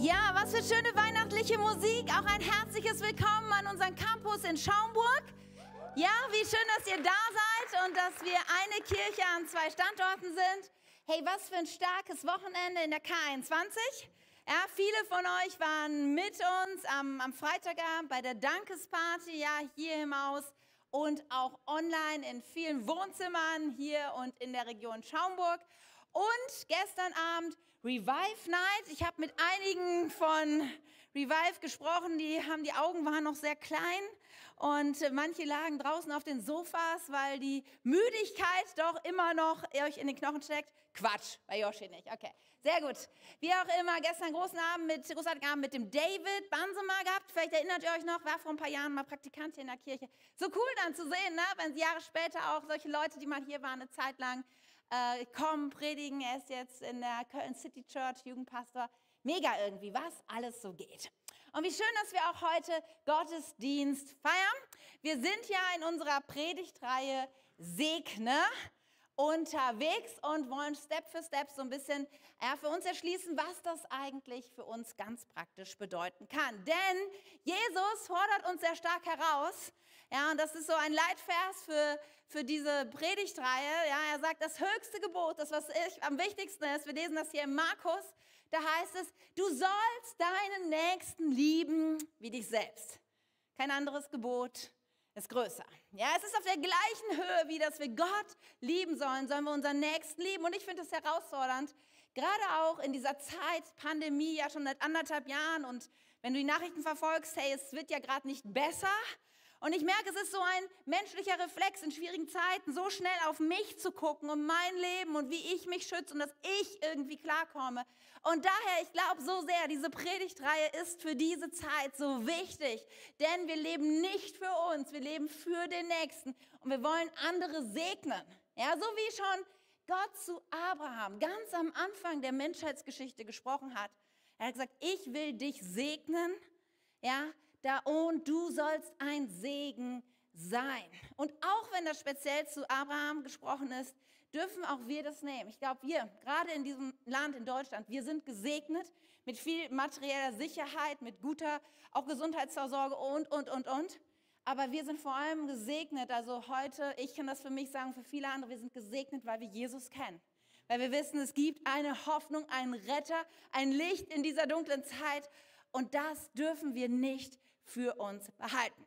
Ja, was für schöne weihnachtliche Musik. Auch ein herzliches Willkommen an unseren Campus in Schaumburg. Ja, wie schön, dass ihr da seid und dass wir eine Kirche an zwei Standorten sind. Hey, was für ein starkes Wochenende in der K21. Ja, viele von euch waren mit uns am, am Freitagabend bei der Dankesparty, ja, hier im Haus und auch online in vielen Wohnzimmern hier und in der Region Schaumburg. Und gestern Abend Revive Night. Ich habe mit einigen von Revive gesprochen, die haben die Augen waren noch sehr klein und manche lagen draußen auf den Sofas, weil die Müdigkeit doch immer noch euch in den Knochen steckt. Quatsch, bei Yoshi nicht. Okay, sehr gut. Wie auch immer, gestern großen Abend mit, großartigen Abend mit dem David Bansemer gehabt. Vielleicht erinnert ihr euch noch, war vor ein paar Jahren mal Praktikant hier in der Kirche. So cool dann zu sehen, ne? wenn Jahre später auch solche Leute, die mal hier waren, eine Zeit lang äh, kommen, predigen. Er ist jetzt in der Köln City Church Jugendpastor. Mega irgendwie, was alles so geht. Und wie schön, dass wir auch heute Gottesdienst feiern. Wir sind ja in unserer Predigtreihe Segne unterwegs und wollen Step für Step so ein bisschen ja, für uns erschließen, was das eigentlich für uns ganz praktisch bedeuten kann. Denn Jesus fordert uns sehr stark heraus, ja, und das ist so ein Leitvers für, für diese Predigtreihe. Ja, er sagt, das höchste Gebot, das, was ich, am wichtigsten ist, wir lesen das hier im Markus, da heißt es, du sollst deinen Nächsten lieben wie dich selbst. Kein anderes Gebot ist größer. Ja, es ist auf der gleichen Höhe, wie dass wir Gott lieben sollen, sollen wir unseren Nächsten lieben. Und ich finde es herausfordernd, gerade auch in dieser Zeit, Pandemie, ja schon seit anderthalb Jahren und wenn du die Nachrichten verfolgst, hey, es wird ja gerade nicht besser, und ich merke, es ist so ein menschlicher Reflex in schwierigen Zeiten, so schnell auf mich zu gucken und mein Leben und wie ich mich schütze und dass ich irgendwie klarkomme. Und daher, ich glaube so sehr, diese Predigtreihe ist für diese Zeit so wichtig, denn wir leben nicht für uns, wir leben für den Nächsten und wir wollen andere segnen. Ja, so wie schon Gott zu Abraham ganz am Anfang der Menschheitsgeschichte gesprochen hat. Er hat gesagt, ich will dich segnen, ja, da und du sollst ein Segen sein. Und auch wenn das speziell zu Abraham gesprochen ist, dürfen auch wir das nehmen. Ich glaube, wir, gerade in diesem Land, in Deutschland, wir sind gesegnet mit viel materieller Sicherheit, mit guter auch Gesundheitsvorsorge und, und, und, und. Aber wir sind vor allem gesegnet. Also heute, ich kann das für mich sagen, für viele andere, wir sind gesegnet, weil wir Jesus kennen. Weil wir wissen, es gibt eine Hoffnung, einen Retter, ein Licht in dieser dunklen Zeit. Und das dürfen wir nicht für uns behalten.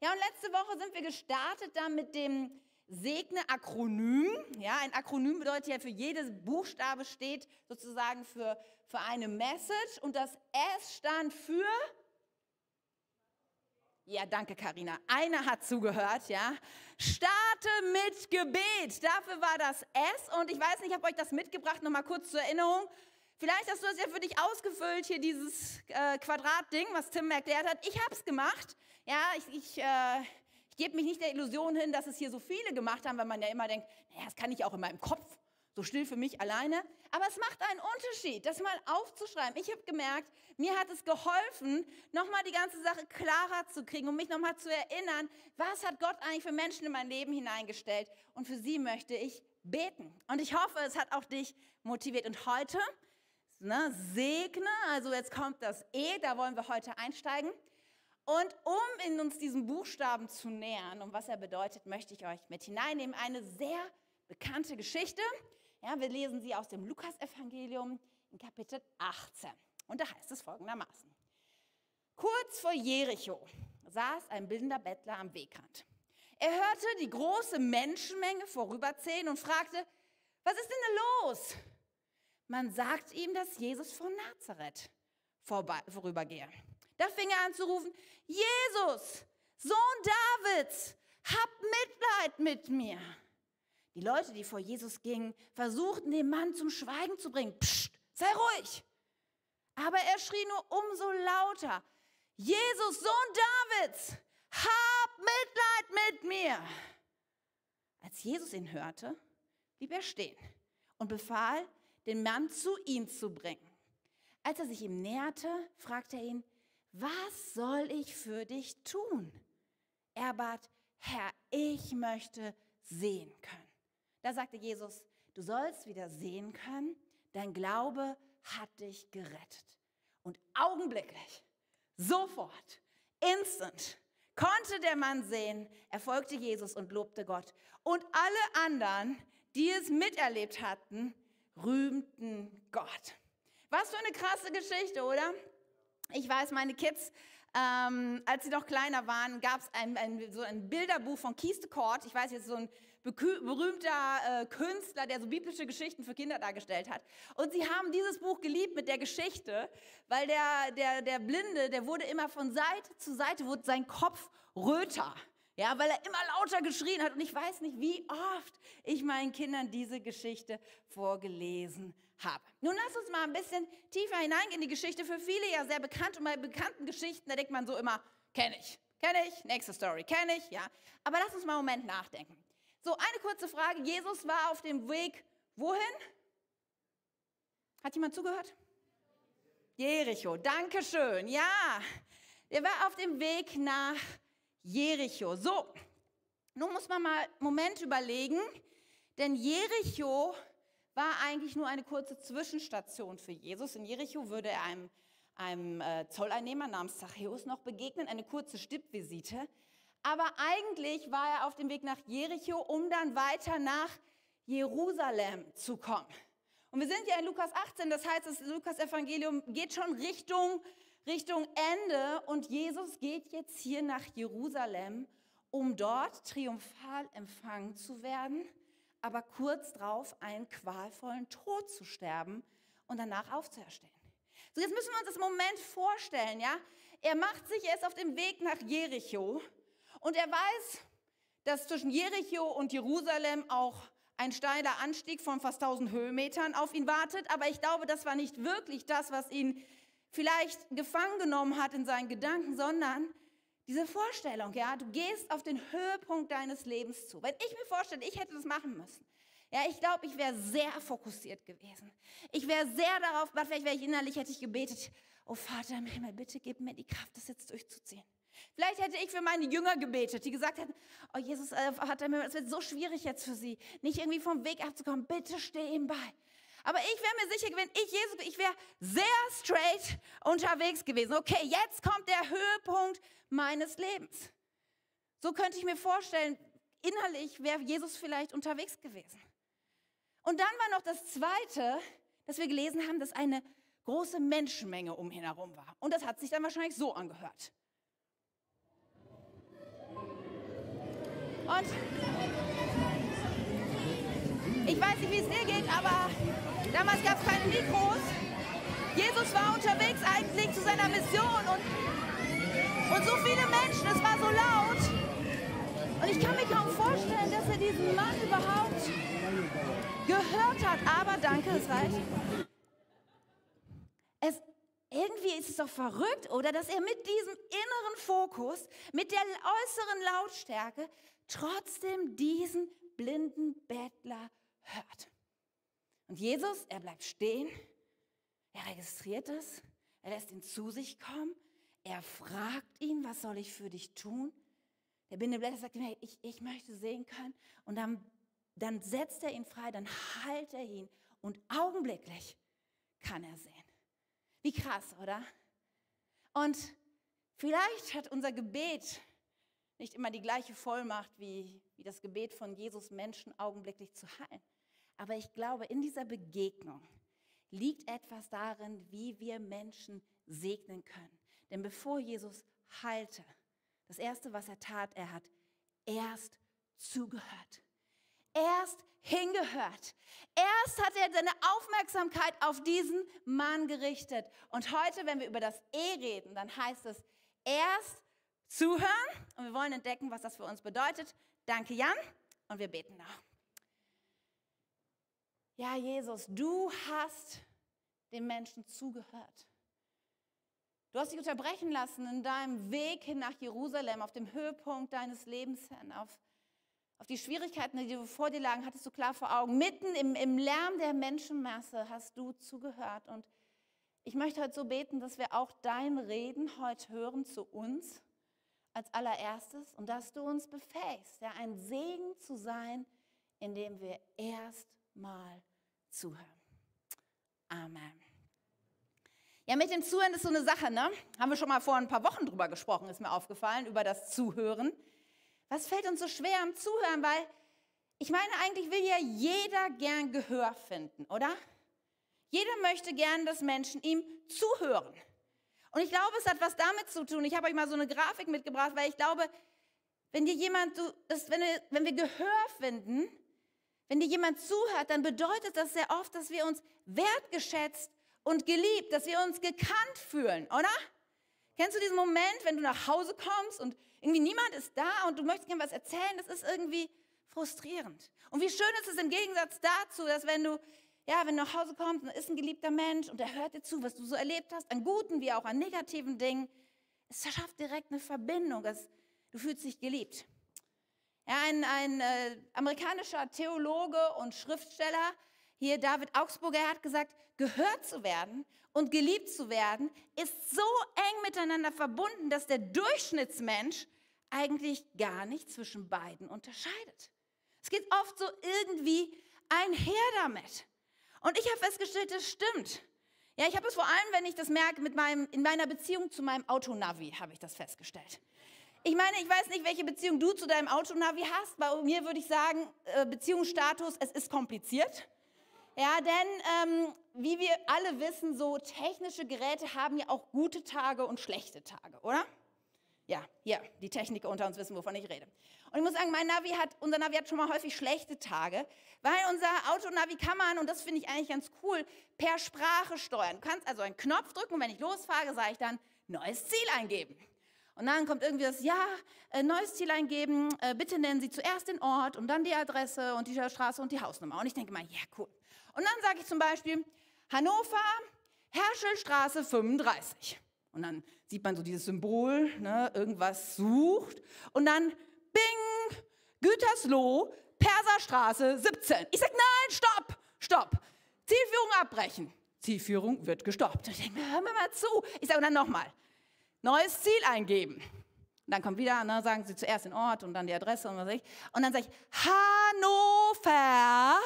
Ja, und letzte Woche sind wir gestartet da mit dem Segne-Akronym. Ja, ein Akronym bedeutet ja, für jedes Buchstabe steht sozusagen für, für eine Message. Und das S stand für ja, danke, Karina. Einer hat zugehört, ja. Starte mit Gebet. Dafür war das S. Und ich weiß nicht, ich habe euch das mitgebracht, nochmal kurz zur Erinnerung. Vielleicht hast du das ja für dich ausgefüllt, hier dieses äh, Quadratding, was Tim erklärt hat. Ich habe es gemacht. Ja, ich, ich, äh, ich gebe mich nicht der Illusion hin, dass es hier so viele gemacht haben, weil man ja immer denkt, naja, das kann ich auch in meinem Kopf, so still für mich alleine. Aber es macht einen Unterschied, das mal aufzuschreiben. Ich habe gemerkt, mir hat es geholfen, nochmal die ganze Sache klarer zu kriegen und mich nochmal zu erinnern, was hat Gott eigentlich für Menschen in mein Leben hineingestellt. Und für sie möchte ich beten. Und ich hoffe, es hat auch dich motiviert. Und heute ne, segne, also jetzt kommt das E, da wollen wir heute einsteigen. Und um in uns diesen Buchstaben zu nähern und was er bedeutet, möchte ich euch mit hineinnehmen. Eine sehr bekannte Geschichte. Ja, wir lesen sie aus dem Lukasevangelium in Kapitel 18. Und da heißt es folgendermaßen. Kurz vor Jericho saß ein blinder Bettler am Wegrand. Er hörte die große Menschenmenge vorüberziehen und fragte, was ist denn los? Man sagt ihm, dass Jesus von Nazareth vorübergehe. Da fing er an zu rufen, Jesus, Sohn Davids, hab Mitleid mit mir. Die Leute, die vor Jesus gingen, versuchten den Mann zum Schweigen zu bringen. Psst, sei ruhig. Aber er schrie nur umso lauter, Jesus, Sohn Davids, hab Mitleid mit mir. Als Jesus ihn hörte, blieb er stehen und befahl, den Mann zu ihm zu bringen. Als er sich ihm näherte, fragte er ihn, was soll ich für dich tun? Er bat, Herr, ich möchte sehen können. Da sagte Jesus, du sollst wieder sehen können, dein Glaube hat dich gerettet. Und augenblicklich, sofort, instant, konnte der Mann sehen, er folgte Jesus und lobte Gott. Und alle anderen, die es miterlebt hatten, rühmten Gott. Was für eine krasse Geschichte, oder? Ich weiß, meine Kids, ähm, als sie noch kleiner waren, gab es ein, ein, so ein Bilderbuch von Keith Court. Ich weiß jetzt, so ein berühmter äh, Künstler, der so biblische Geschichten für Kinder dargestellt hat. Und sie haben dieses Buch geliebt mit der Geschichte, weil der, der, der Blinde, der wurde immer von Seite zu Seite, wurde sein Kopf röter. Ja, weil er immer lauter geschrien hat. Und ich weiß nicht, wie oft ich meinen Kindern diese Geschichte vorgelesen habe. Nun lass uns mal ein bisschen tiefer hineingehen in die Geschichte. Für viele ja sehr bekannt. Und bei bekannten Geschichten, da denkt man so immer, kenne ich, kenne ich, nächste Story, kenne ich, ja. Aber lass uns mal einen Moment nachdenken. So, eine kurze Frage. Jesus war auf dem Weg wohin? Hat jemand zugehört? Jericho, danke schön. Ja, er war auf dem Weg nach Jericho. So, nun muss man mal einen Moment überlegen, denn Jericho war eigentlich nur eine kurze Zwischenstation für Jesus. In Jericho würde er einem, einem äh, Zolleinnehmer namens Zachäus noch begegnen, eine kurze Stippvisite. Aber eigentlich war er auf dem Weg nach Jericho, um dann weiter nach Jerusalem zu kommen. Und wir sind ja in Lukas 18, das heißt, das Lukas-Evangelium geht schon Richtung, Richtung Ende und Jesus geht jetzt hier nach Jerusalem, um dort triumphal empfangen zu werden, aber kurz darauf einen qualvollen Tod zu sterben und danach aufzuerstehen. So, jetzt müssen wir uns das Moment vorstellen, ja? Er macht sich erst auf dem Weg nach Jericho und er weiß, dass zwischen Jericho und Jerusalem auch ein steiler Anstieg von fast 1000 Höhenmetern auf ihn wartet. Aber ich glaube, das war nicht wirklich das, was ihn vielleicht gefangen genommen hat in seinen Gedanken, sondern diese Vorstellung, ja, du gehst auf den Höhepunkt deines Lebens zu. Wenn ich mir vorstelle, ich hätte das machen müssen, ja, ich glaube, ich wäre sehr fokussiert gewesen. Ich wäre sehr darauf, vielleicht wäre ich innerlich, hätte ich gebetet, oh Vater im Himmel, bitte gib mir die Kraft, das jetzt durchzuziehen. Vielleicht hätte ich für meine Jünger gebetet, die gesagt hätten, oh Jesus, äh, hat er mir, es wird so schwierig jetzt für sie, nicht irgendwie vom Weg abzukommen, bitte steh ihm bei. Aber ich wäre mir sicher, wenn ich Jesus, ich wäre sehr straight unterwegs gewesen. Okay, jetzt kommt der Höhepunkt meines Lebens. So könnte ich mir vorstellen, innerlich wäre Jesus vielleicht unterwegs gewesen. Und dann war noch das Zweite, dass wir gelesen haben, dass eine große Menschenmenge um ihn herum war. Und das hat sich dann wahrscheinlich so angehört. Und ich weiß nicht, wie es dir geht, aber damals gab es keine Mikros. Jesus war unterwegs eigentlich zu seiner Mission und, und so viele Menschen, es war so laut. Und ich kann mir kaum vorstellen, dass er diesen Mann überhaupt gehört hat. Aber danke, es reicht. Es, irgendwie ist es doch verrückt, oder? Dass er mit diesem inneren Fokus, mit der äußeren Lautstärke trotzdem diesen blinden Bettler hört. Und Jesus, er bleibt stehen, er registriert es, er lässt ihn zu sich kommen, er fragt ihn, was soll ich für dich tun? Der blinde Blätter sagt ihm, hey, ich, ich möchte sehen können. Und dann, dann setzt er ihn frei, dann heilt er ihn und augenblicklich kann er sehen. Wie krass, oder? Und vielleicht hat unser Gebet nicht immer die gleiche Vollmacht wie, wie das Gebet von Jesus, Menschen augenblicklich zu heilen. Aber ich glaube, in dieser Begegnung liegt etwas darin, wie wir Menschen segnen können. Denn bevor Jesus heilte, das Erste, was er tat, er hat erst zugehört. Erst hingehört. Erst hat er seine Aufmerksamkeit auf diesen Mann gerichtet. Und heute, wenn wir über das E reden, dann heißt es erst zuhören und wir wollen entdecken, was das für uns bedeutet. Danke, Jan, und wir beten noch. Ja, Jesus, du hast den Menschen zugehört. Du hast dich unterbrechen lassen in deinem Weg hin nach Jerusalem, auf dem Höhepunkt deines Lebens hin, auf, auf die Schwierigkeiten, die vor dir lagen, hattest du klar vor Augen. Mitten im, im Lärm der Menschenmasse hast du zugehört. Und ich möchte heute so beten, dass wir auch dein Reden heute hören zu uns als allererstes und dass du uns befähigst, ja, ein Segen zu sein, indem wir erstmal zuhören. Amen. Ja, mit dem Zuhören ist so eine Sache, ne? Haben wir schon mal vor ein paar Wochen drüber gesprochen, ist mir aufgefallen, über das Zuhören. Was fällt uns so schwer am Zuhören? Weil ich meine, eigentlich will ja jeder gern Gehör finden, oder? Jeder möchte gern, dass Menschen ihm zuhören. Und ich glaube, es hat was damit zu tun. Ich habe euch mal so eine Grafik mitgebracht, weil ich glaube, wenn dir jemand, das, wenn, wir, wenn wir Gehör finden, wenn dir jemand zuhört, dann bedeutet das sehr oft, dass wir uns wertgeschätzt und geliebt, dass wir uns gekannt fühlen, oder? Kennst du diesen Moment, wenn du nach Hause kommst und irgendwie niemand ist da und du möchtest gerne was erzählen? Das ist irgendwie frustrierend. Und wie schön ist es im Gegensatz dazu, dass wenn du, ja, wenn du nach Hause kommst und ist ein geliebter Mensch und er hört dir zu, was du so erlebt hast, an guten wie auch an negativen Dingen, es schafft direkt eine Verbindung. Es, du fühlst dich geliebt. Ja, ein, ein äh, amerikanischer Theologe und Schriftsteller, hier David Augsburger, hat gesagt, gehört zu werden und geliebt zu werden, ist so eng miteinander verbunden, dass der Durchschnittsmensch eigentlich gar nicht zwischen beiden unterscheidet. Es geht oft so irgendwie einher damit. Und ich habe festgestellt, das stimmt. Ja, ich habe es vor allem, wenn ich das merke, mit meinem, in meiner Beziehung zu meinem Autonavi habe ich das festgestellt. Ich meine, ich weiß nicht, welche Beziehung du zu deinem Autonavi hast. Bei mir würde ich sagen, äh, Beziehungsstatus, es ist kompliziert. Ja, denn ähm, wie wir alle wissen, so technische Geräte haben ja auch gute Tage und schlechte Tage, oder? Ja, hier, die Techniker unter uns wissen, wovon ich rede. Und ich muss sagen, mein Navi hat, unser Navi hat schon mal häufig schlechte Tage, weil unser Autonavi kann man, und das finde ich eigentlich ganz cool, per Sprache steuern. Du kannst also einen Knopf drücken und wenn ich losfahre, sage ich dann, neues Ziel eingeben. Und dann kommt irgendwie das, ja, äh, neues Ziel eingeben, äh, bitte nennen Sie zuerst den Ort und dann die Adresse und die Straße und die Hausnummer. Und ich denke mal, ja, cool. Und dann sage ich zum Beispiel, Hannover, Herschelstraße 35. Und dann sieht man so dieses Symbol, ne, irgendwas sucht. Und dann, bing, Gütersloh, Perserstraße 17. Ich sage, nein, stopp, stopp. Zielführung abbrechen. Zielführung wird gestoppt. Ich denke, hör mir mal zu. Ich sage dann nochmal, neues Ziel eingeben. Und dann kommt wieder, ne, sagen sie zuerst den Ort und dann die Adresse und was weiß ich. Und dann sage ich, Hannover,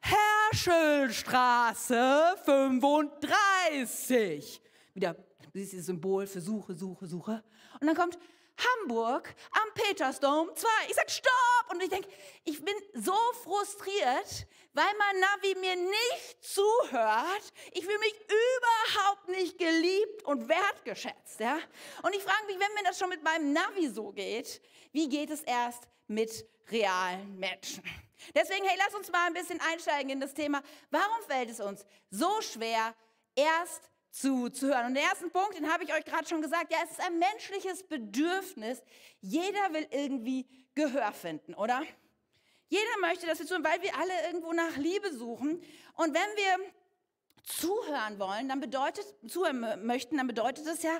Herschelstraße 35. Wieder dieses Symbol für Suche, Suche, Suche. Und dann kommt Hamburg am Petersdom 2. Ich sage Stopp! Und ich denke, ich bin so frustriert, weil mein Navi mir nicht zuhört. Ich fühle mich überhaupt nicht geliebt und wertgeschätzt. Ja? Und ich frage mich, wenn mir das schon mit meinem Navi so geht, wie geht es erst mit realen Menschen? Deswegen, hey, lass uns mal ein bisschen einsteigen in das Thema. Warum fällt es uns so schwer, erst zuzuhören. Und den ersten Punkt, den habe ich euch gerade schon gesagt, ja, es ist ein menschliches Bedürfnis. Jeder will irgendwie Gehör finden, oder? Jeder möchte das tun, weil wir alle irgendwo nach Liebe suchen. Und wenn wir zuhören wollen, dann bedeutet, zuhören möchten, dann bedeutet das ja,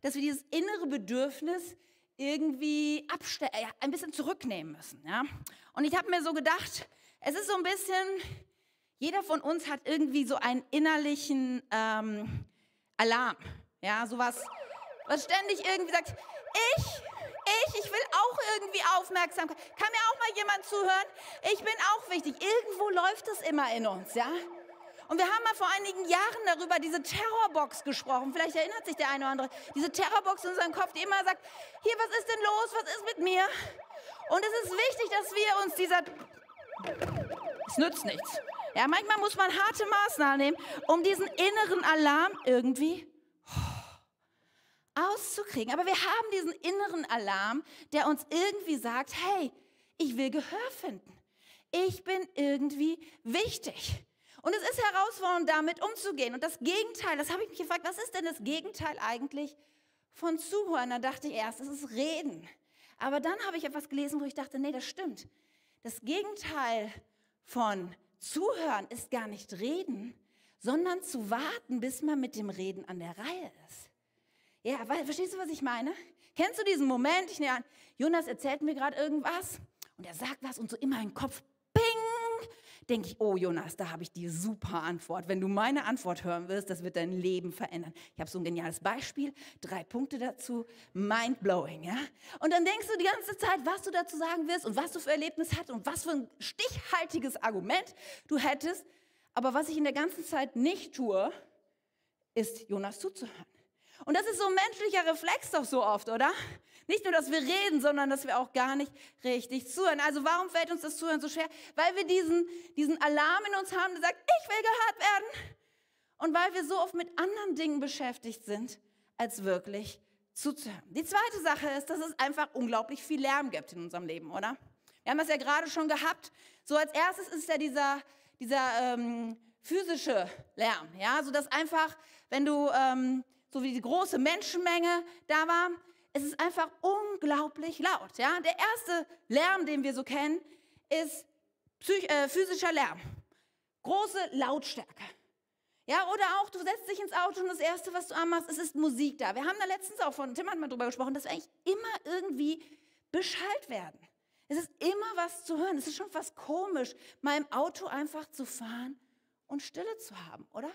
dass wir dieses innere Bedürfnis irgendwie abstellen, ja, ein bisschen zurücknehmen müssen. Ja? Und ich habe mir so gedacht, es ist so ein bisschen, jeder von uns hat irgendwie so einen innerlichen ähm, Alarm. Ja, sowas, was ständig irgendwie sagt, ich, ich, ich will auch irgendwie Aufmerksamkeit. Kann mir auch mal jemand zuhören? Ich bin auch wichtig. Irgendwo läuft es immer in uns, ja? Und wir haben mal vor einigen Jahren darüber diese Terrorbox gesprochen. Vielleicht erinnert sich der eine oder andere. Diese Terrorbox in unserem Kopf, die immer sagt, hier, was ist denn los? Was ist mit mir? Und es ist wichtig, dass wir uns dieser... Es nützt nichts. Ja, manchmal muss man harte Maßnahmen nehmen, um diesen inneren Alarm irgendwie auszukriegen. Aber wir haben diesen inneren Alarm, der uns irgendwie sagt, hey, ich will Gehör finden. Ich bin irgendwie wichtig. Und es ist herausfordernd, damit umzugehen. Und das Gegenteil, das habe ich mich gefragt, was ist denn das Gegenteil eigentlich von Zuhören? Da dachte ich erst, es ist Reden. Aber dann habe ich etwas gelesen, wo ich dachte, nee, das stimmt. Das Gegenteil von Zuhören ist gar nicht reden, sondern zu warten, bis man mit dem Reden an der Reihe ist. Ja, weil, verstehst du, was ich meine? Kennst du diesen Moment? Ich nehme an, Jonas erzählt mir gerade irgendwas und er sagt was und so in meinem Kopf denke ich, oh Jonas, da habe ich die super Antwort. Wenn du meine Antwort hören wirst, das wird dein Leben verändern. Ich habe so ein geniales Beispiel, drei Punkte dazu, mind-blowing. Ja? Und dann denkst du die ganze Zeit, was du dazu sagen wirst und was du für Erlebnis hast und was für ein stichhaltiges Argument du hättest. Aber was ich in der ganzen Zeit nicht tue, ist, Jonas zuzuhören. Und das ist so ein menschlicher Reflex doch so oft, oder? Nicht nur, dass wir reden, sondern dass wir auch gar nicht richtig zuhören. Also warum fällt uns das Zuhören so schwer? Weil wir diesen, diesen Alarm in uns haben, der sagt, ich will gehört werden. Und weil wir so oft mit anderen Dingen beschäftigt sind, als wirklich zuzuhören. Die zweite Sache ist, dass es einfach unglaublich viel Lärm gibt in unserem Leben, oder? Wir haben das ja gerade schon gehabt. So als erstes ist ja dieser, dieser ähm, physische Lärm, ja, so dass einfach, wenn du ähm, so wie die große Menschenmenge da war, es ist einfach unglaublich laut. Ja? Der erste Lärm, den wir so kennen, ist äh, physischer Lärm. Große Lautstärke. Ja, oder auch, du setzt dich ins Auto und das Erste, was du anmachst, es ist Musik da. Wir haben da letztens auch von Tim hat mal drüber gesprochen, dass wir eigentlich immer irgendwie beschallt werden. Es ist immer was zu hören. Es ist schon fast komisch, mal im Auto einfach zu fahren und Stille zu haben, oder?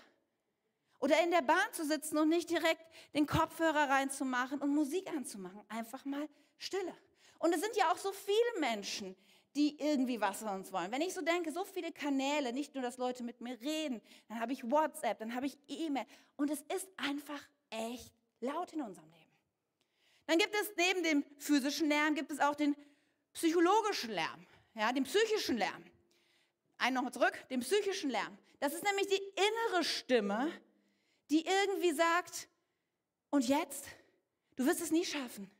Oder in der Bahn zu sitzen und nicht direkt den Kopfhörer reinzumachen und Musik anzumachen. Einfach mal Stille. Und es sind ja auch so viele Menschen, die irgendwie was von uns wollen. Wenn ich so denke, so viele Kanäle, nicht nur, dass Leute mit mir reden, dann habe ich WhatsApp, dann habe ich E-Mail. Und es ist einfach echt laut in unserem Leben. Dann gibt es neben dem physischen Lärm, gibt es auch den psychologischen Lärm, ja, den psychischen Lärm. Einen nochmal zurück, den psychischen Lärm. Das ist nämlich die innere Stimme, die irgendwie sagt, und jetzt? Du wirst es nie schaffen.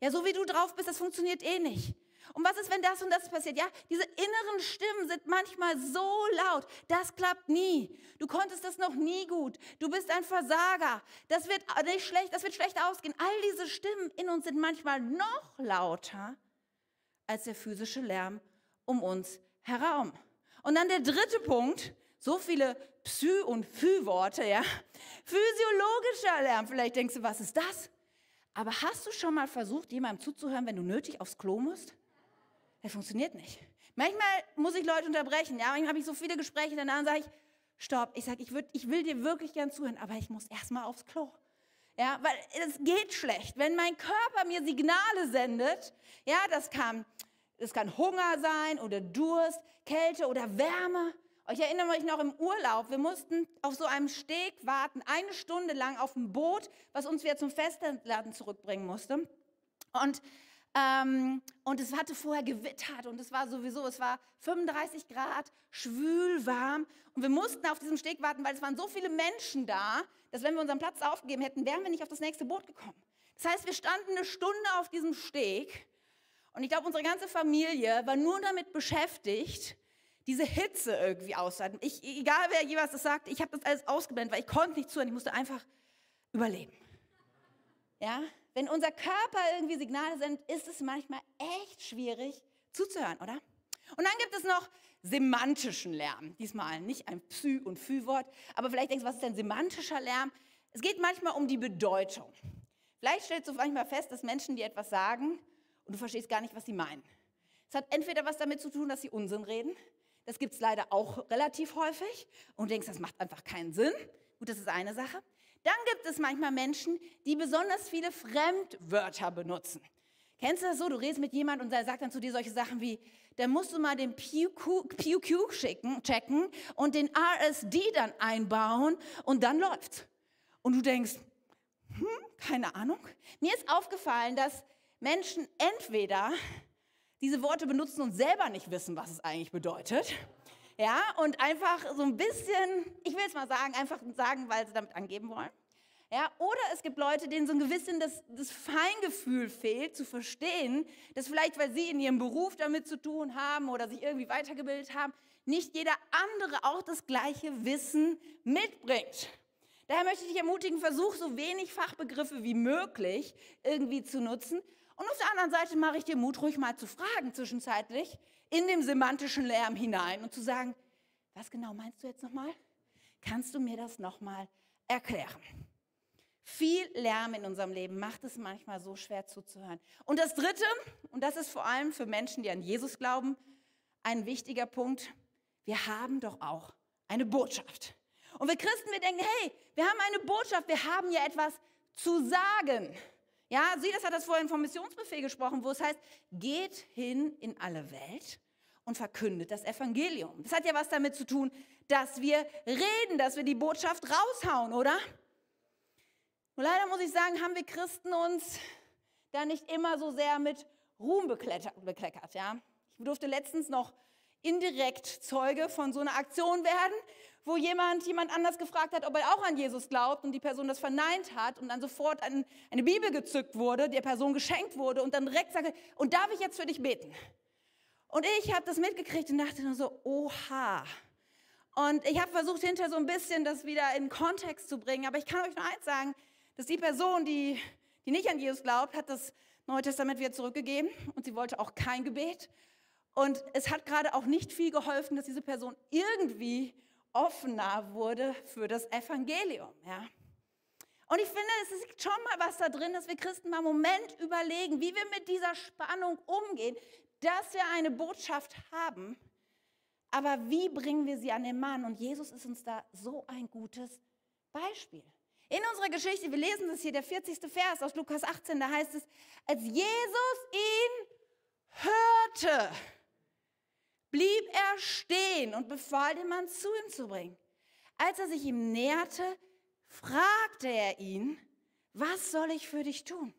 Ja, so wie du drauf bist, das funktioniert eh nicht. Und was ist, wenn das und das passiert? Ja, diese inneren Stimmen sind manchmal so laut. Das klappt nie. Du konntest das noch nie gut. Du bist ein Versager. Das wird nicht schlecht, das wird schlecht ausgehen. All diese Stimmen in uns sind manchmal noch lauter als der physische Lärm um uns herum. Und dann der dritte Punkt, so viele Psy- und Fü-Worte, ja. Physiologischer Lärm. Vielleicht denkst du, was ist das? Aber hast du schon mal versucht, jemandem zuzuhören, wenn du nötig aufs Klo musst? Das funktioniert nicht. Manchmal muss ich Leute unterbrechen, ja. Manchmal habe ich so viele Gespräche, danach sage ich, stopp. Ich sage, ich, ich will dir wirklich gern zuhören, aber ich muss erstmal aufs Klo. Ja, weil es geht schlecht. Wenn mein Körper mir Signale sendet, ja, das kann, das kann Hunger sein oder Durst, Kälte oder Wärme. Ich erinnere mich noch im Urlaub, wir mussten auf so einem Steg warten, eine Stunde lang auf dem Boot, was uns wieder zum Festladen zurückbringen musste. Und, ähm, und es hatte vorher gewittert und es war sowieso, es war 35 Grad, schwül, warm. Und wir mussten auf diesem Steg warten, weil es waren so viele Menschen da, dass wenn wir unseren Platz aufgegeben hätten, wären wir nicht auf das nächste Boot gekommen. Das heißt, wir standen eine Stunde auf diesem Steg und ich glaube, unsere ganze Familie war nur damit beschäftigt, diese Hitze irgendwie aushalten. Ich, egal wer jeweils das sagt, ich habe das alles ausgeblendet, weil ich konnte nicht zuhören, ich musste einfach überleben. Ja, wenn unser Körper irgendwie Signale sendet, ist es manchmal echt schwierig zuzuhören, oder? Und dann gibt es noch semantischen Lärm. Diesmal nicht ein Psy- und Fü-Wort, aber vielleicht denkst du, was ist denn semantischer Lärm? Es geht manchmal um die Bedeutung. Vielleicht stellst du manchmal fest, dass Menschen dir etwas sagen und du verstehst gar nicht, was sie meinen. Es hat entweder was damit zu tun, dass sie Unsinn reden, das gibt es leider auch relativ häufig und denkst, das macht einfach keinen Sinn. Gut, das ist eine Sache. Dann gibt es manchmal Menschen, die besonders viele Fremdwörter benutzen. Kennst du das so? Du redest mit jemandem und er sagt dann zu dir solche Sachen wie, da musst du mal den PQ checken und den RSD dann einbauen und dann läuft's. Und du denkst, hm, keine Ahnung. Mir ist aufgefallen, dass Menschen entweder diese Worte benutzen und selber nicht wissen, was es eigentlich bedeutet. Ja, und einfach so ein bisschen, ich will es mal sagen, einfach sagen, weil sie damit angeben wollen. Ja, oder es gibt Leute, denen so ein gewissen das, das Feingefühl fehlt, zu verstehen, dass vielleicht, weil sie in ihrem Beruf damit zu tun haben oder sich irgendwie weitergebildet haben, nicht jeder andere auch das gleiche Wissen mitbringt. Daher möchte ich dich ermutigen, versuch so wenig Fachbegriffe wie möglich irgendwie zu nutzen und auf der anderen Seite mache ich dir Mut, ruhig mal zu fragen zwischenzeitlich in dem semantischen Lärm hinein und zu sagen, was genau meinst du jetzt nochmal? Kannst du mir das nochmal erklären? Viel Lärm in unserem Leben macht es manchmal so schwer zuzuhören. Und das Dritte, und das ist vor allem für Menschen, die an Jesus glauben, ein wichtiger Punkt, wir haben doch auch eine Botschaft. Und wir Christen, wir denken, hey, wir haben eine Botschaft, wir haben ja etwas zu sagen. Ja, Silas hat das vorhin vom Missionsbefehl gesprochen, wo es heißt, geht hin in alle Welt und verkündet das Evangelium. Das hat ja was damit zu tun, dass wir reden, dass wir die Botschaft raushauen, oder? Nur leider muss ich sagen, haben wir Christen uns da nicht immer so sehr mit Ruhm bekleckert. Ja? Ich durfte letztens noch indirekt Zeuge von so einer Aktion werden, wo jemand jemand anders gefragt hat, ob er auch an Jesus glaubt und die Person das verneint hat und dann sofort ein, eine Bibel gezückt wurde, der Person geschenkt wurde und dann direkt sagte, und darf ich jetzt für dich beten? Und ich habe das mitgekriegt und dachte nur so, oha. Und ich habe versucht, hinter so ein bisschen das wieder in Kontext zu bringen, aber ich kann euch nur eins sagen, dass die Person, die, die nicht an Jesus glaubt, hat das Neue Testament wieder zurückgegeben und sie wollte auch kein Gebet. Und es hat gerade auch nicht viel geholfen, dass diese Person irgendwie offener wurde für das Evangelium. Ja. Und ich finde, es ist schon mal was da drin, dass wir Christen mal einen Moment überlegen, wie wir mit dieser Spannung umgehen, dass wir eine Botschaft haben, aber wie bringen wir sie an den Mann? Und Jesus ist uns da so ein gutes Beispiel. In unserer Geschichte, wir lesen das hier, der 40. Vers aus Lukas 18, da heißt es, als Jesus ihn hörte, blieb er stehen und befahl dem Mann zu ihm zu bringen. Als er sich ihm näherte, fragte er ihn, was soll ich für dich tun?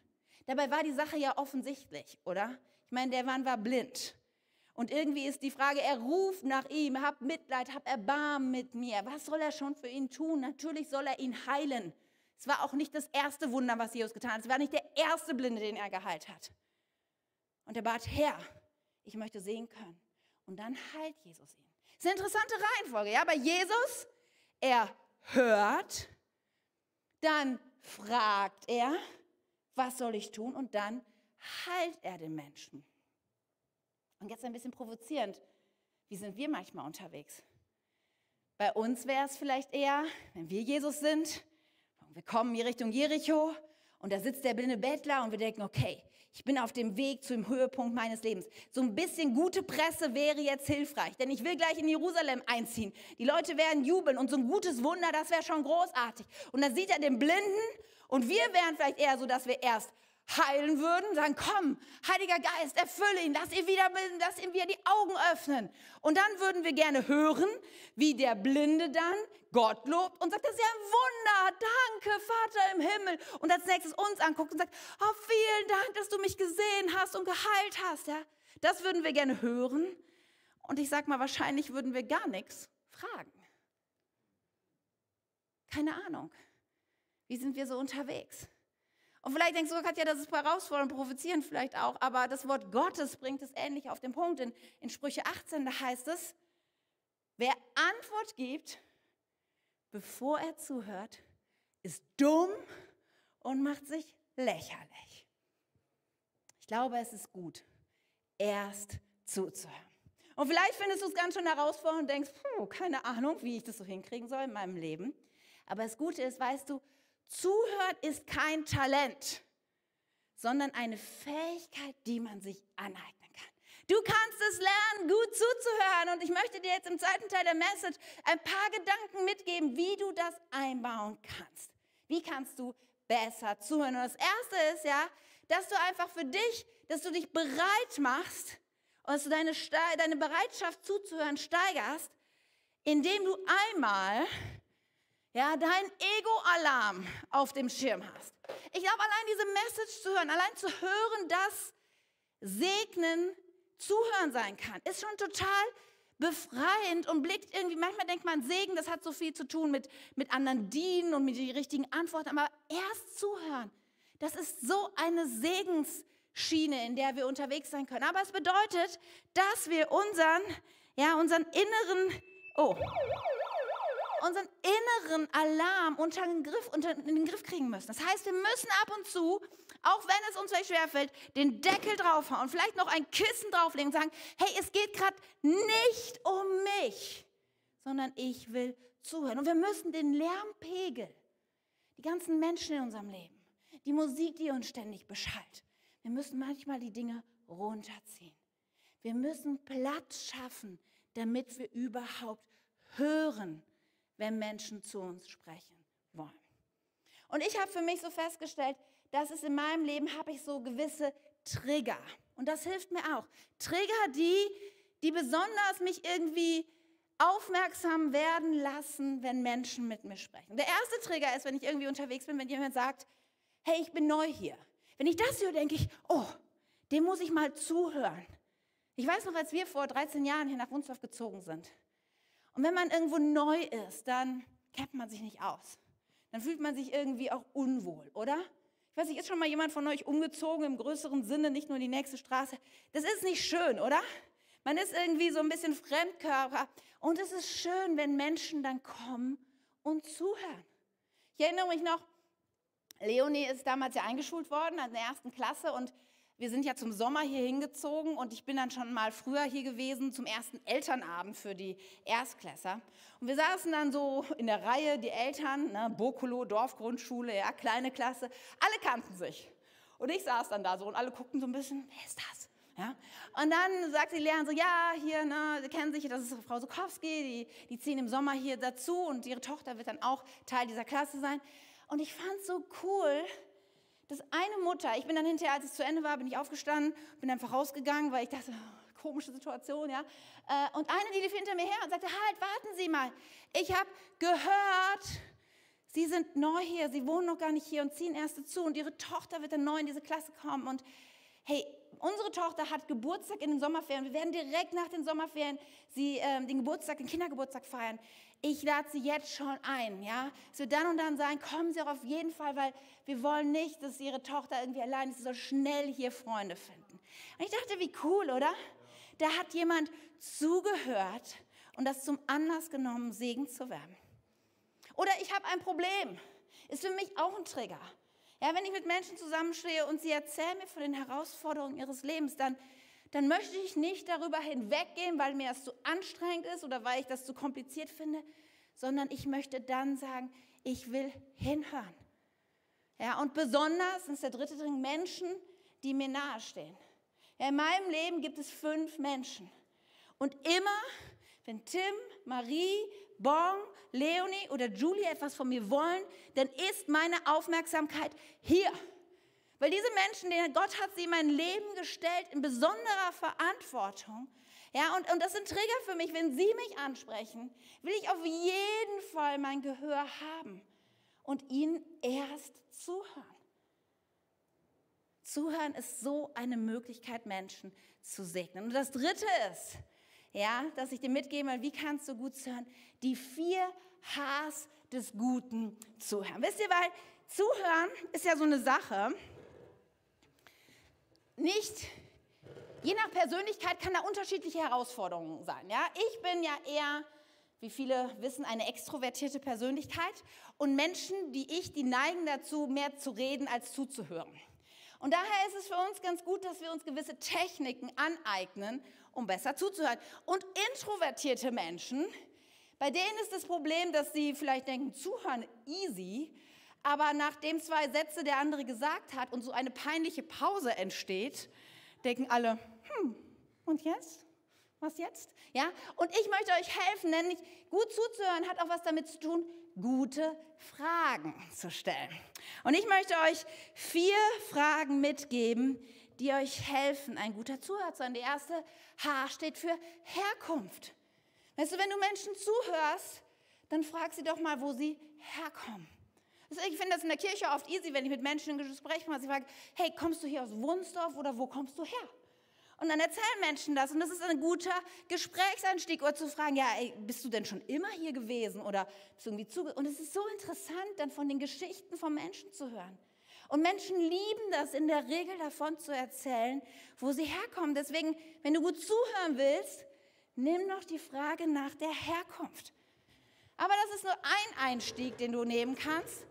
Dabei war die Sache ja offensichtlich, oder? Ich meine, der Mann war blind. Und irgendwie ist die Frage, er ruft nach ihm, hab Mitleid, hab Erbarmen mit mir. Was soll er schon für ihn tun? Natürlich soll er ihn heilen. Es war auch nicht das erste Wunder, was Jesus getan hat. Es war nicht der erste Blinde, den er geheilt hat. Und er bat, Herr, ich möchte sehen können. Und dann heilt Jesus ihn. Das ist eine interessante Reihenfolge. Ja? Bei Jesus, er hört, dann fragt er, was soll ich tun? Und dann heilt er den Menschen. Und jetzt ein bisschen provozierend. Wie sind wir manchmal unterwegs? Bei uns wäre es vielleicht eher, wenn wir Jesus sind, wir kommen hier Richtung Jericho und da sitzt der blinde Bettler und wir denken, okay, ich bin auf dem Weg zu dem Höhepunkt meines Lebens. So ein bisschen gute Presse wäre jetzt hilfreich, denn ich will gleich in Jerusalem einziehen. Die Leute werden jubeln und so ein gutes Wunder, das wäre schon großartig. Und dann sieht er den Blinden und wir wären vielleicht eher so, dass wir erst heilen würden, sagen, komm, Heiliger Geist, erfülle ihn, lass ihn wieder, lass ihn wieder die Augen öffnen. Und dann würden wir gerne hören, wie der Blinde dann Gott lobt und sagt, das ist ja ein Wunder, danke, Vater im Himmel. Und als nächstes uns anguckt und sagt, oh, vielen Dank, dass du mich gesehen hast und geheilt hast. Ja, das würden wir gerne hören. Und ich sag mal, wahrscheinlich würden wir gar nichts fragen. Keine Ahnung. Wie sind wir so unterwegs? Und vielleicht denkst du, Katja, das ist herausfordernd, provozieren vielleicht auch, aber das Wort Gottes bringt es ähnlich auf den Punkt. In, in Sprüche 18, da heißt es, wer Antwort gibt, bevor er zuhört, ist dumm und macht sich lächerlich. Ich glaube, es ist gut, erst zuzuhören. Und vielleicht findest du es ganz schön herausfordernd und denkst, puh, keine Ahnung, wie ich das so hinkriegen soll in meinem Leben. Aber das Gute ist, weißt du, Zuhören ist kein Talent, sondern eine Fähigkeit, die man sich aneignen kann. Du kannst es lernen, gut zuzuhören. Und ich möchte dir jetzt im zweiten Teil der Message ein paar Gedanken mitgeben, wie du das einbauen kannst. Wie kannst du besser zuhören? Und das erste ist ja, dass du einfach für dich, dass du dich bereit machst und dass du deine, deine Bereitschaft zuzuhören steigerst, indem du einmal ja, dein Ego-Alarm auf dem Schirm hast. Ich glaube, allein diese Message zu hören, allein zu hören, dass Segnen Zuhören sein kann, ist schon total befreiend und blickt irgendwie, manchmal denkt man, Segen, das hat so viel zu tun mit, mit anderen dienen und mit den richtigen Antworten, aber erst zuhören, das ist so eine Segensschiene, in der wir unterwegs sein können. Aber es bedeutet, dass wir unseren, ja, unseren inneren, oh, unseren inneren Alarm unter den, Griff, unter den Griff kriegen müssen. Das heißt, wir müssen ab und zu, auch wenn es uns vielleicht schwerfällt, den Deckel draufhauen vielleicht noch ein Kissen drauflegen und sagen, hey, es geht gerade nicht um mich, sondern ich will zuhören. Und wir müssen den Lärmpegel, die ganzen Menschen in unserem Leben, die Musik, die uns ständig beschallt, wir müssen manchmal die Dinge runterziehen. Wir müssen Platz schaffen, damit wir überhaupt hören, wenn Menschen zu uns sprechen wollen. Und ich habe für mich so festgestellt, dass es in meinem Leben habe ich so gewisse Trigger. Und das hilft mir auch. Trigger, die, die besonders mich irgendwie aufmerksam werden lassen, wenn Menschen mit mir sprechen. Der erste Trigger ist, wenn ich irgendwie unterwegs bin, wenn jemand sagt, hey, ich bin neu hier. Wenn ich das höre, denke ich, oh, dem muss ich mal zuhören. Ich weiß noch, als wir vor 13 Jahren hier nach Wunsdorf gezogen sind. Und wenn man irgendwo neu ist, dann kennt man sich nicht aus. Dann fühlt man sich irgendwie auch unwohl, oder? Ich weiß nicht, ist schon mal jemand von euch umgezogen im größeren Sinne, nicht nur die nächste Straße? Das ist nicht schön, oder? Man ist irgendwie so ein bisschen Fremdkörper. Und es ist schön, wenn Menschen dann kommen und zuhören. Ich erinnere mich noch, Leonie ist damals ja eingeschult worden in der ersten Klasse und wir sind ja zum Sommer hier hingezogen und ich bin dann schon mal früher hier gewesen zum ersten Elternabend für die Erstklässer. Und wir saßen dann so in der Reihe, die Eltern, ne, Bokolo, Dorfgrundschule, ja, kleine Klasse, alle kannten sich. Und ich saß dann da so und alle guckten so ein bisschen, wer ist das? Ja? Und dann sagt die Lehrerin so, ja, hier, ne, Sie kennen sich, das ist Frau Sokowski, die, die ziehen im Sommer hier dazu und ihre Tochter wird dann auch Teil dieser Klasse sein. Und ich fand es so cool, dass eine Mutter, ich bin dann hinterher, als es zu Ende war, bin ich aufgestanden, bin einfach rausgegangen, weil ich dachte, oh, komische Situation, ja. Äh, und eine, die lief hinter mir her und sagte, halt, warten Sie mal, ich habe gehört, Sie sind neu hier, Sie wohnen noch gar nicht hier und ziehen erst dazu und Ihre Tochter wird dann neu in diese Klasse kommen und hey, unsere Tochter hat Geburtstag in den Sommerferien. Wir werden direkt nach den Sommerferien sie, ähm, den Geburtstag, den Kindergeburtstag feiern. Ich lade sie jetzt schon ein, ja. Wird dann und dann sein, kommen Sie auch auf jeden Fall, weil wir wollen nicht, dass Ihre Tochter irgendwie allein ist. Sie soll schnell hier Freunde finden. Und ich dachte, wie cool, oder? Da hat jemand zugehört und das zum Anlass genommen, Segen zu werden. Oder ich habe ein Problem. Ist für mich auch ein Trigger. Ja, wenn ich mit Menschen zusammenstehe und sie erzählen mir von den Herausforderungen ihres Lebens, dann, dann möchte ich nicht darüber hinweggehen, weil mir das zu anstrengend ist oder weil ich das zu kompliziert finde, sondern ich möchte dann sagen, ich will hinhören. Ja, und besonders, das ist der dritte Ding, Menschen, die mir nahestehen. Ja, in meinem Leben gibt es fünf Menschen. Und immer, wenn Tim, Marie, Bon, Leonie oder Julie etwas von mir wollen, dann ist meine Aufmerksamkeit hier. Weil diese Menschen, denen Gott hat sie in mein Leben gestellt, in besonderer Verantwortung. Ja, und, und das sind Trigger für mich. Wenn sie mich ansprechen, will ich auf jeden Fall mein Gehör haben und ihnen erst zuhören. Zuhören ist so eine Möglichkeit, Menschen zu segnen. Und das Dritte ist, ja, dass ich dir mitgebe, wie kannst du gut zuhören? Die vier Hs des Guten zuhören. Wisst ihr, weil zuhören ist ja so eine Sache. Nicht, je nach Persönlichkeit kann da unterschiedliche Herausforderungen sein. Ja, ich bin ja eher, wie viele wissen, eine extrovertierte Persönlichkeit und Menschen, die ich, die neigen dazu, mehr zu reden als zuzuhören. Und daher ist es für uns ganz gut, dass wir uns gewisse Techniken aneignen, um besser zuzuhören. Und introvertierte Menschen, bei denen ist das Problem, dass sie vielleicht denken, zuhören easy, aber nachdem zwei Sätze der andere gesagt hat und so eine peinliche Pause entsteht, denken alle, hm, und jetzt? Was jetzt? Ja? Und ich möchte euch helfen, denn gut zuzuhören hat auch was damit zu tun, gute Fragen zu stellen. Und ich möchte euch vier Fragen mitgeben, die euch helfen, ein guter Zuhörer zu sein. Die erste H steht für Herkunft. Weißt du, wenn du Menschen zuhörst, dann frag sie doch mal, wo sie herkommen. Ich finde das in der Kirche oft easy, wenn ich mit Menschen ein Gespräch mache. Sie fragen, hey, kommst du hier aus Wunsdorf oder wo kommst du her? Und dann erzählen Menschen das und das ist ein guter Gesprächsanstieg oder zu fragen, ja, ey, bist du denn schon immer hier gewesen oder bist du irgendwie zuge... Und es ist so interessant, dann von den Geschichten von Menschen zu hören. Und Menschen lieben das in der Regel davon zu erzählen, wo sie herkommen. Deswegen, wenn du gut zuhören willst, nimm noch die Frage nach der Herkunft. Aber das ist nur ein Einstieg, den du nehmen kannst,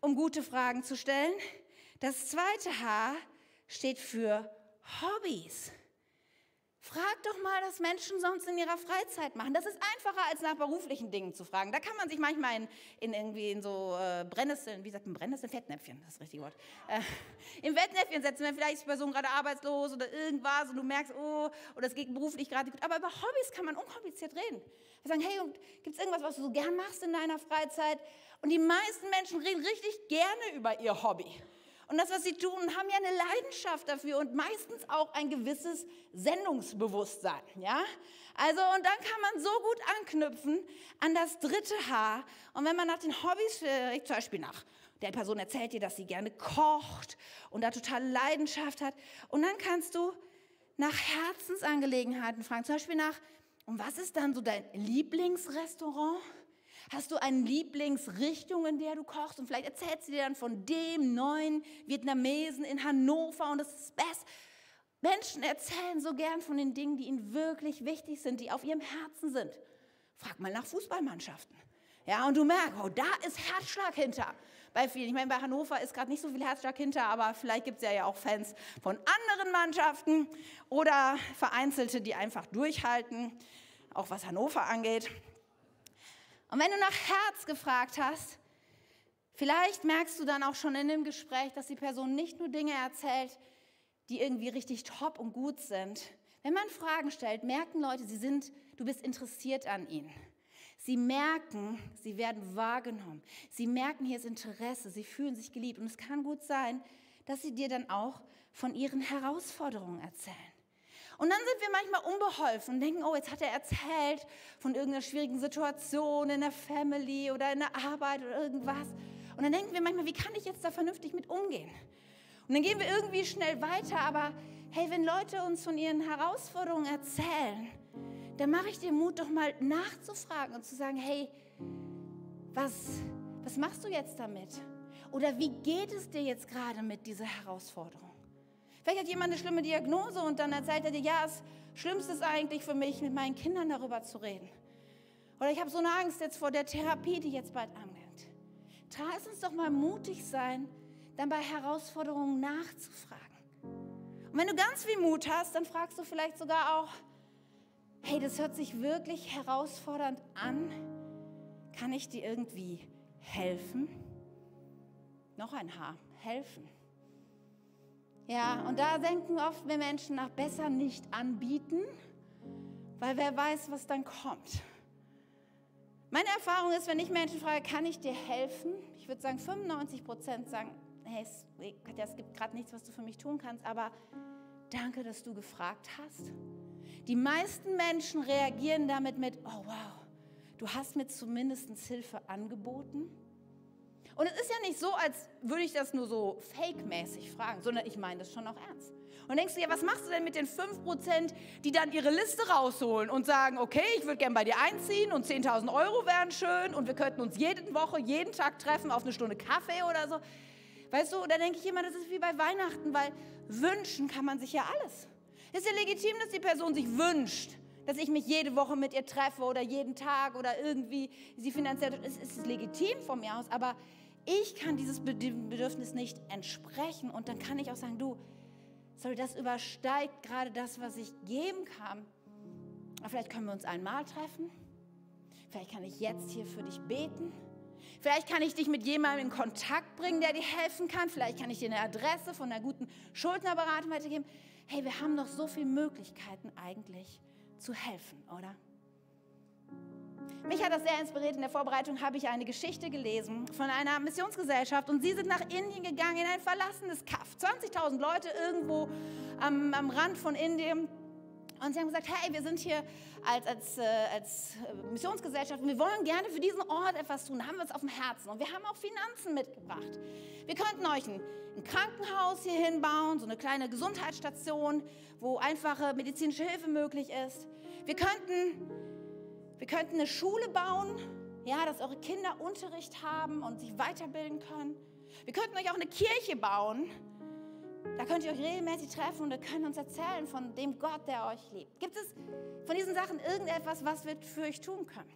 um gute Fragen zu stellen. Das zweite H steht für Hobbys. Frag doch mal, was Menschen sonst in ihrer Freizeit machen. Das ist einfacher, als nach beruflichen Dingen zu fragen. Da kann man sich manchmal in, in irgendwie in so äh, Brennnesseln, wie sagt man Brennnesseln? Fettnäpfchen, das ist das richtige Wort. Äh, Im Fettnäpfchen setzen, wenn vielleicht ist die Person gerade arbeitslos oder irgendwas und du merkst, oh, oder es geht beruflich gerade gut. Aber über Hobbys kann man unkompliziert reden. Wir sagen, hey, gibt es irgendwas, was du so gern machst in deiner Freizeit? Und die meisten Menschen reden richtig gerne über ihr Hobby. Und das, was sie tun, haben ja eine Leidenschaft dafür und meistens auch ein gewisses Sendungsbewusstsein. Ja? Also, und dann kann man so gut anknüpfen an das dritte Haar. Und wenn man nach den Hobbys, zum Beispiel nach der Person erzählt dir, dass sie gerne kocht und da total Leidenschaft hat. Und dann kannst du nach Herzensangelegenheiten fragen. Zum Beispiel nach, und was ist dann so dein Lieblingsrestaurant? Hast du eine Lieblingsrichtung, in der du kochst? Und vielleicht erzählst du dir dann von dem neuen Vietnamesen in Hannover und das ist das Beste. Menschen erzählen so gern von den Dingen, die ihnen wirklich wichtig sind, die auf ihrem Herzen sind. Frag mal nach Fußballmannschaften. Ja, und du merkst, oh, da ist Herzschlag hinter. Bei vielen. Ich meine, bei Hannover ist gerade nicht so viel Herzschlag hinter, aber vielleicht gibt es ja, ja auch Fans von anderen Mannschaften oder Vereinzelte, die einfach durchhalten, auch was Hannover angeht. Und wenn du nach Herz gefragt hast, vielleicht merkst du dann auch schon in dem Gespräch, dass die Person nicht nur Dinge erzählt, die irgendwie richtig top und gut sind. Wenn man Fragen stellt, merken Leute, sie sind, du bist interessiert an ihnen. Sie merken, sie werden wahrgenommen. Sie merken, hier ist Interesse. Sie fühlen sich geliebt. Und es kann gut sein, dass sie dir dann auch von ihren Herausforderungen erzählen. Und dann sind wir manchmal unbeholfen und denken, oh, jetzt hat er erzählt von irgendeiner schwierigen Situation in der Family oder in der Arbeit oder irgendwas. Und dann denken wir manchmal, wie kann ich jetzt da vernünftig mit umgehen? Und dann gehen wir irgendwie schnell weiter, aber hey, wenn Leute uns von ihren Herausforderungen erzählen, dann mache ich dir Mut, doch mal nachzufragen und zu sagen, hey, was, was machst du jetzt damit? Oder wie geht es dir jetzt gerade mit dieser Herausforderung? Vielleicht hat jemand eine schlimme Diagnose und dann erzählt er dir, ja, das Schlimmste ist eigentlich für mich, mit meinen Kindern darüber zu reden. Oder ich habe so eine Angst jetzt vor der Therapie, die jetzt bald anfängt. Lass uns doch mal mutig sein, dann bei Herausforderungen nachzufragen. Und wenn du ganz viel Mut hast, dann fragst du vielleicht sogar auch, hey, das hört sich wirklich herausfordernd an. Kann ich dir irgendwie helfen? Noch ein Haar, helfen. Ja, und da denken oft wir Menschen nach besser nicht anbieten, weil wer weiß, was dann kommt. Meine Erfahrung ist, wenn ich Menschen frage, kann ich dir helfen? Ich würde sagen, 95 Prozent sagen, hey, es gibt gerade nichts, was du für mich tun kannst, aber danke, dass du gefragt hast. Die meisten Menschen reagieren damit mit, oh wow, du hast mir zumindest Hilfe angeboten. Und es ist ja nicht so, als würde ich das nur so fake-mäßig fragen, sondern ich meine das schon auch ernst. Und denkst du, ja, was machst du denn mit den 5%, die dann ihre Liste rausholen und sagen, okay, ich würde gerne bei dir einziehen und 10.000 Euro wären schön und wir könnten uns jede Woche, jeden Tag treffen auf eine Stunde Kaffee oder so. Weißt du, da denke ich immer, das ist wie bei Weihnachten, weil wünschen kann man sich ja alles. Es ist ja legitim, dass die Person sich wünscht, dass ich mich jede Woche mit ihr treffe oder jeden Tag oder irgendwie sie finanziell. Es ist legitim von mir aus, aber ich kann dieses Bedürfnis nicht entsprechen und dann kann ich auch sagen, du, sorry, das übersteigt gerade das, was ich geben kann. Aber vielleicht können wir uns einmal treffen. Vielleicht kann ich jetzt hier für dich beten. Vielleicht kann ich dich mit jemandem in Kontakt bringen, der dir helfen kann. Vielleicht kann ich dir eine Adresse von einer guten Schuldnerberatung weitergeben. Hey, wir haben doch so viele Möglichkeiten eigentlich zu helfen, oder? Mich hat das sehr inspiriert. In der Vorbereitung habe ich eine Geschichte gelesen von einer Missionsgesellschaft und sie sind nach Indien gegangen in ein verlassenes Kaff. 20.000 Leute irgendwo am, am Rand von Indien. Und sie haben gesagt, hey, wir sind hier als, als, äh, als Missionsgesellschaft und wir wollen gerne für diesen Ort etwas tun. Da haben wir es auf dem Herzen. Und wir haben auch Finanzen mitgebracht. Wir könnten euch ein, ein Krankenhaus hier hinbauen, so eine kleine Gesundheitsstation, wo einfache medizinische Hilfe möglich ist. Wir könnten wir könnten eine Schule bauen, ja, dass eure Kinder Unterricht haben und sich weiterbilden können. Wir könnten euch auch eine Kirche bauen. Da könnt ihr euch regelmäßig treffen und wir können uns erzählen von dem Gott, der euch liebt. Gibt es von diesen Sachen irgendetwas, was wir für euch tun können?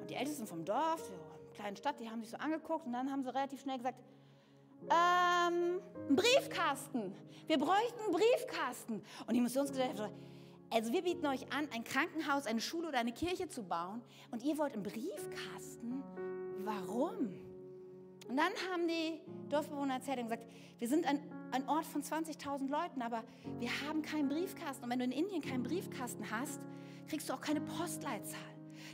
Und die Ältesten vom Dorf, der kleinen Stadt, die haben sich so angeguckt und dann haben sie relativ schnell gesagt, ähm, Briefkasten. Wir bräuchten einen Briefkasten. Und die Missionsgesellschaft also wir bieten euch an, ein Krankenhaus, eine Schule oder eine Kirche zu bauen und ihr wollt einen Briefkasten. Warum? Und dann haben die Dorfbewohner erzählt und gesagt, wir sind ein, ein Ort von 20.000 Leuten, aber wir haben keinen Briefkasten. Und wenn du in Indien keinen Briefkasten hast, kriegst du auch keine Postleitzahl.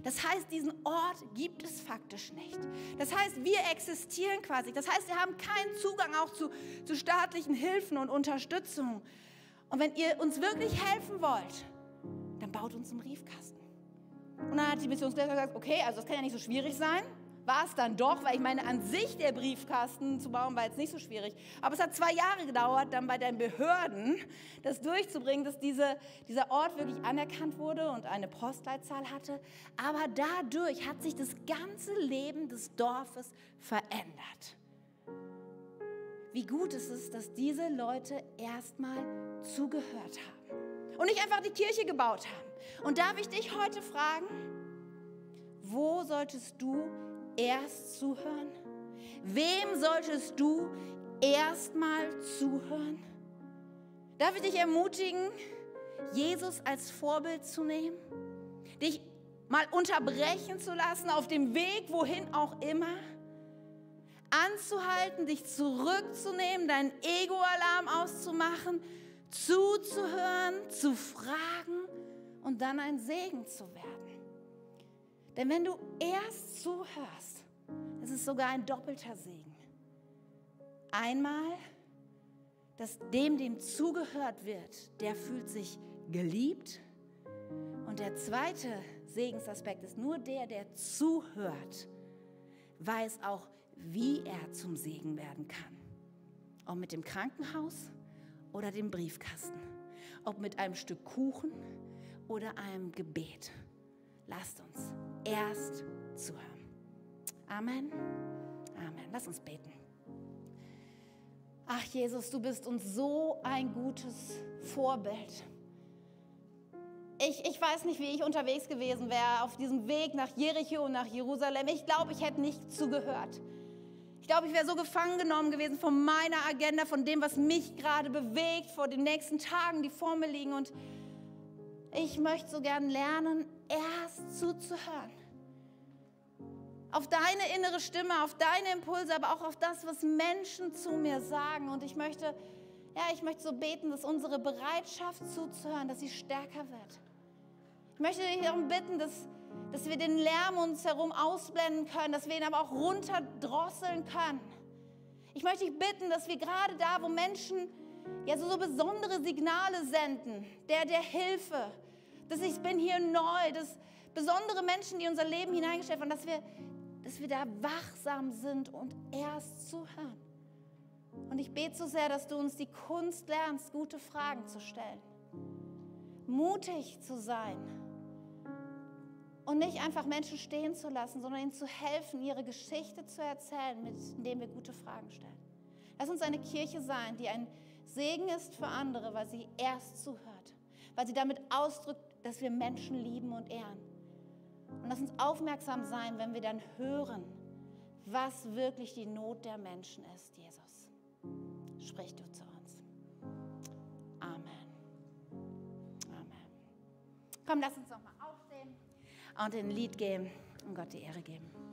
Das heißt, diesen Ort gibt es faktisch nicht. Das heißt, wir existieren quasi. Das heißt, wir haben keinen Zugang auch zu, zu staatlichen Hilfen und Unterstützung. Und wenn ihr uns wirklich helfen wollt, dann baut uns einen Briefkasten. Und dann hat die Missionsleiterin gesagt, okay, also das kann ja nicht so schwierig sein war es dann doch, weil ich meine, an sich der Briefkasten zu bauen war jetzt nicht so schwierig. Aber es hat zwei Jahre gedauert, dann bei den Behörden das durchzubringen, dass diese, dieser Ort wirklich anerkannt wurde und eine Postleitzahl hatte. Aber dadurch hat sich das ganze Leben des Dorfes verändert. Wie gut ist es, dass diese Leute erstmal zugehört haben und nicht einfach die Kirche gebaut haben. Und darf ich dich heute fragen, wo solltest du erst zuhören? Wem solltest du erstmal zuhören? Darf ich dich ermutigen, Jesus als Vorbild zu nehmen? Dich mal unterbrechen zu lassen auf dem Weg, wohin auch immer? Anzuhalten, dich zurückzunehmen, deinen Ego-Alarm auszumachen, zuzuhören, zu fragen und dann ein Segen zu werden. Denn wenn du erst zuhörst, ist es sogar ein doppelter Segen. Einmal, dass dem, dem zugehört wird, der fühlt sich geliebt. Und der zweite Segensaspekt ist nur der, der zuhört, weiß auch, wie er zum Segen werden kann. Ob mit dem Krankenhaus oder dem Briefkasten. Ob mit einem Stück Kuchen oder einem Gebet. Lasst uns erst zuhören. Amen. Amen. Lass uns beten. Ach Jesus, du bist uns so ein gutes Vorbild. Ich, ich weiß nicht, wie ich unterwegs gewesen wäre auf diesem Weg nach Jericho und nach Jerusalem. Ich glaube, ich hätte nicht zugehört. Ich glaube, ich wäre so gefangen genommen gewesen von meiner Agenda, von dem, was mich gerade bewegt, vor den nächsten Tagen, die vor mir liegen. Und ich möchte so gern lernen, erst zuzuhören. Auf deine innere Stimme, auf deine Impulse, aber auch auf das, was Menschen zu mir sagen. Und ich möchte, ja, ich möchte so beten, dass unsere Bereitschaft zuzuhören, dass sie stärker wird. Ich möchte dich darum bitten, dass, dass wir den Lärm uns herum ausblenden können, dass wir ihn aber auch runterdrosseln können. Ich möchte dich bitten, dass wir gerade da, wo Menschen ja so, so besondere Signale senden, der der Hilfe, dass ich bin hier neu, dass besondere Menschen, die unser Leben hineingestellt haben, dass wir, dass wir da wachsam sind und erst zuhören. Und ich bete so sehr, dass du uns die Kunst lernst, gute Fragen zu stellen. Mutig zu sein. Und nicht einfach Menschen stehen zu lassen, sondern ihnen zu helfen, ihre Geschichte zu erzählen, mit, indem wir gute Fragen stellen. Lass uns eine Kirche sein, die ein Segen ist für andere, weil sie erst zuhört, weil sie damit ausdrückt, dass wir Menschen lieben und ehren. Und lass uns aufmerksam sein, wenn wir dann hören, was wirklich die Not der Menschen ist, Jesus. Sprich du zu uns. Amen. Amen. Komm, lass uns noch mal aufstehen und in ein Lied gehen und Gott die Ehre geben.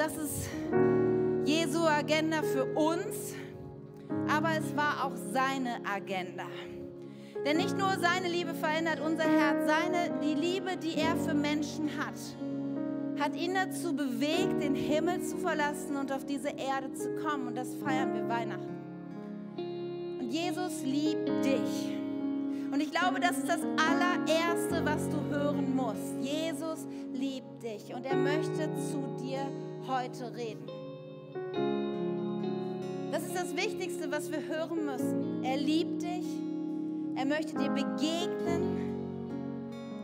Das ist Jesu Agenda für uns, aber es war auch seine Agenda. Denn nicht nur seine Liebe verändert unser Herz, seine, die Liebe, die er für Menschen hat, hat ihn dazu bewegt, den Himmel zu verlassen und auf diese Erde zu kommen. Und das feiern wir Weihnachten. Und Jesus liebt dich. Und ich glaube, das ist das allererste, was du hören musst. Jesus liebt dich und er möchte zu dir heute reden. Das ist das Wichtigste, was wir hören müssen. Er liebt dich. Er möchte dir begegnen.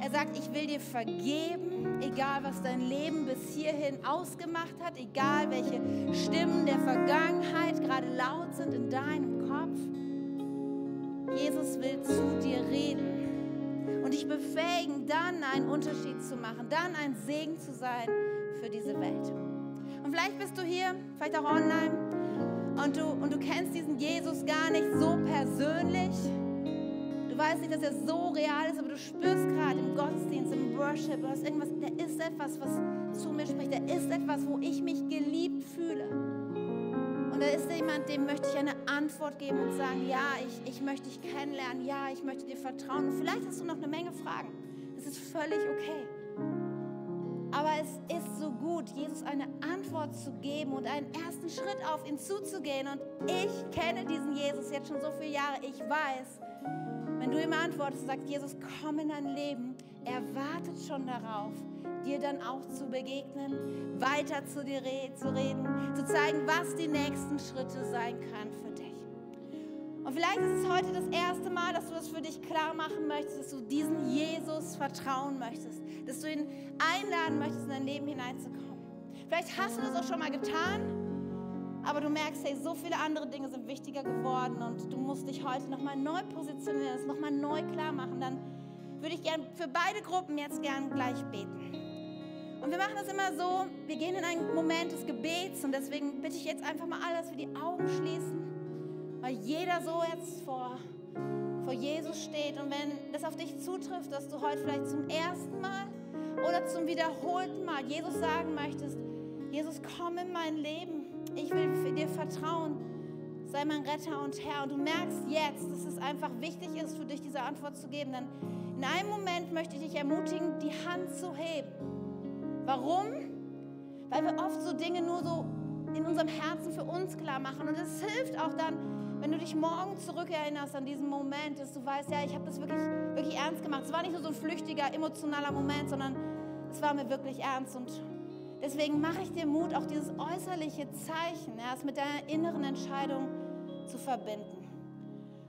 Er sagt, ich will dir vergeben, egal was dein Leben bis hierhin ausgemacht hat, egal welche Stimmen der Vergangenheit gerade laut sind in deinem Kopf. Jesus will zu dir reden und dich befähigen, dann einen Unterschied zu machen, dann ein Segen zu sein für diese Welt. Und vielleicht bist du hier, vielleicht auch online, und du, und du kennst diesen Jesus gar nicht so persönlich. Du weißt nicht, dass er so real ist, aber du spürst gerade im Gottesdienst, im Worship, du hast irgendwas, da ist etwas, was zu mir spricht. Da ist etwas, wo ich mich geliebt fühle. Und da ist jemand, dem möchte ich eine Antwort geben und sagen, ja, ich, ich möchte dich kennenlernen, ja, ich möchte dir vertrauen. Und vielleicht hast du noch eine Menge Fragen. Das ist völlig okay. Aber es ist so gut, Jesus eine Antwort zu geben und einen ersten Schritt auf ihn zuzugehen. Und ich kenne diesen Jesus jetzt schon so viele Jahre. Ich weiß, wenn du ihm antwortest und sagst, Jesus, komm in dein Leben, er wartet schon darauf, dir dann auch zu begegnen, weiter zu dir zu reden, zu zeigen, was die nächsten Schritte sein können für dich. Und vielleicht ist es heute das erste Mal, dass du das für dich klar machen möchtest, dass du diesen Jesus vertrauen möchtest, dass du ihn einladen möchtest, in dein Leben hineinzukommen. Vielleicht hast du das auch schon mal getan aber du merkst, hey, so viele andere Dinge sind wichtiger geworden und du musst dich heute nochmal neu positionieren, das nochmal neu klar machen, dann würde ich gerne für beide Gruppen jetzt gern gleich beten. Und wir machen das immer so, wir gehen in einen Moment des Gebets und deswegen bitte ich jetzt einfach mal alle, dass wir die Augen schließen, weil jeder so jetzt vor, vor Jesus steht und wenn das auf dich zutrifft, dass du heute vielleicht zum ersten Mal oder zum wiederholten Mal Jesus sagen möchtest, Jesus, komm in mein Leben ich will dir vertrauen. Sei mein Retter und Herr. Und du merkst jetzt, dass es einfach wichtig ist, für dich diese Antwort zu geben. Denn in einem Moment möchte ich dich ermutigen, die Hand zu heben. Warum? Weil wir oft so Dinge nur so in unserem Herzen für uns klar machen. Und es hilft auch dann, wenn du dich morgen zurückerinnerst an diesen Moment, dass du weißt, ja, ich habe das wirklich, wirklich ernst gemacht. Es war nicht nur so ein flüchtiger, emotionaler Moment, sondern es war mir wirklich ernst. Und Deswegen mache ich dir Mut, auch dieses äußerliche Zeichen erst mit deiner inneren Entscheidung zu verbinden.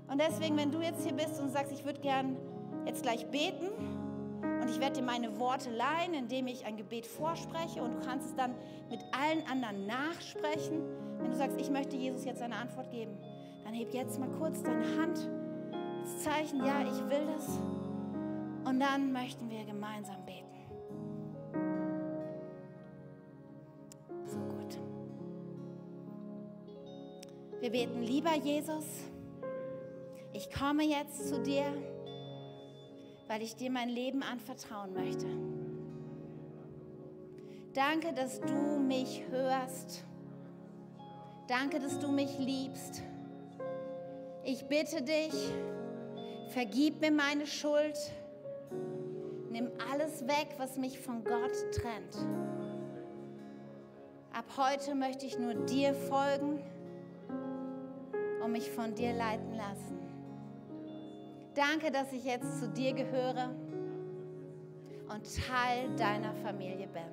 Und deswegen, wenn du jetzt hier bist und sagst, ich würde gern jetzt gleich beten und ich werde dir meine Worte leihen, indem ich ein Gebet vorspreche und du kannst es dann mit allen anderen nachsprechen. Wenn du sagst, ich möchte Jesus jetzt eine Antwort geben, heb jetzt mal kurz deine Hand, das Zeichen, ja, ich will das. Und dann möchten wir gemeinsam beten. Wir beten, lieber Jesus, ich komme jetzt zu dir, weil ich dir mein Leben anvertrauen möchte. Danke, dass du mich hörst. Danke, dass du mich liebst. Ich bitte dich, vergib mir meine Schuld. Nimm alles weg, was mich von Gott trennt. Ab heute möchte ich nur dir folgen und mich von dir leiten lassen. Danke, dass ich jetzt zu dir gehöre und Teil deiner Familie bin.